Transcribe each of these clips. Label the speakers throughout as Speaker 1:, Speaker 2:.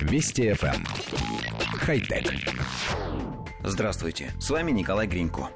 Speaker 1: Вести FM. Эм. Хай-тек.
Speaker 2: Здравствуйте, с вами Николай Гринько.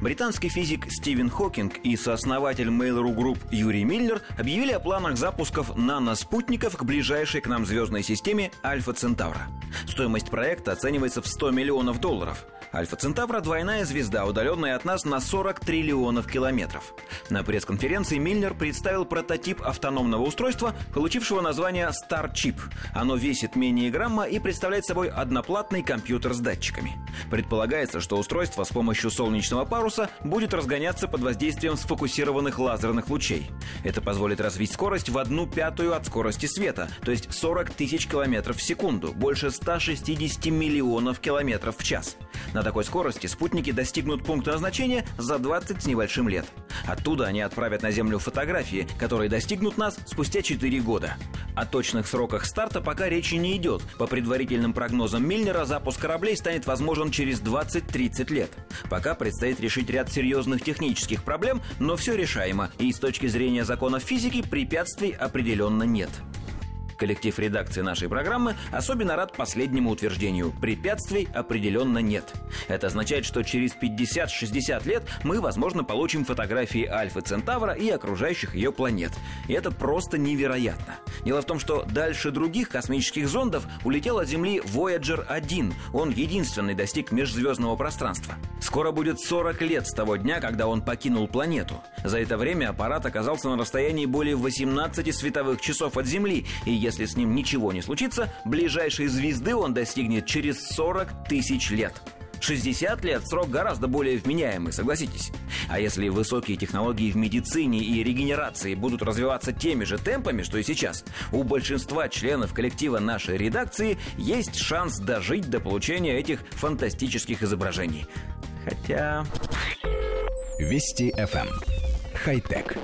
Speaker 2: Британский физик Стивен Хокинг и сооснователь Mail.ru Group Юрий Миллер объявили о планах запусков наноспутников к ближайшей к нам звездной системе Альфа Центавра. Стоимость проекта оценивается в 100 миллионов долларов – Альфа Центавра – двойная звезда, удаленная от нас на 40 триллионов километров. На пресс-конференции Миллер представил прототип автономного устройства, получившего название Starchip. Оно весит менее грамма и представляет собой одноплатный компьютер с датчиками. Предполагается, что устройство с помощью солнечного паруса будет разгоняться под воздействием сфокусированных лазерных лучей. Это позволит развить скорость в одну пятую от скорости света, то есть 40 тысяч километров в секунду, больше 160 миллионов километров в час. На такой скорости спутники достигнут пункта назначения за 20 с небольшим лет. Оттуда они отправят на Землю фотографии, которые достигнут нас спустя 4 года. О точных сроках старта пока речи не идет. По предварительным прогнозам Миллера, запуск кораблей станет возможен через 20-30 лет. Пока предстоит решить ряд серьезных технических проблем, но все решаемо, и с точки зрения законов физики препятствий определенно нет. Коллектив редакции нашей программы особенно рад последнему утверждению. Препятствий определенно нет. Это означает, что через 50-60 лет мы, возможно, получим фотографии Альфы Центавра и окружающих ее планет. И это просто невероятно. Дело в том, что дальше других космических зондов улетел от Земли Voyager 1. Он единственный достиг межзвездного пространства. Скоро будет 40 лет с того дня, когда он покинул планету. За это время аппарат оказался на расстоянии более 18 световых часов от Земли, и если с ним ничего не случится, ближайшей звезды он достигнет через 40 тысяч лет. 60 лет – срок гораздо более вменяемый, согласитесь. А если высокие технологии в медицине и регенерации будут развиваться теми же темпами, что и сейчас, у большинства членов коллектива нашей редакции есть шанс дожить до получения этих фантастических изображений. Хотя...
Speaker 1: Вести FM. Эм. Хай-тек.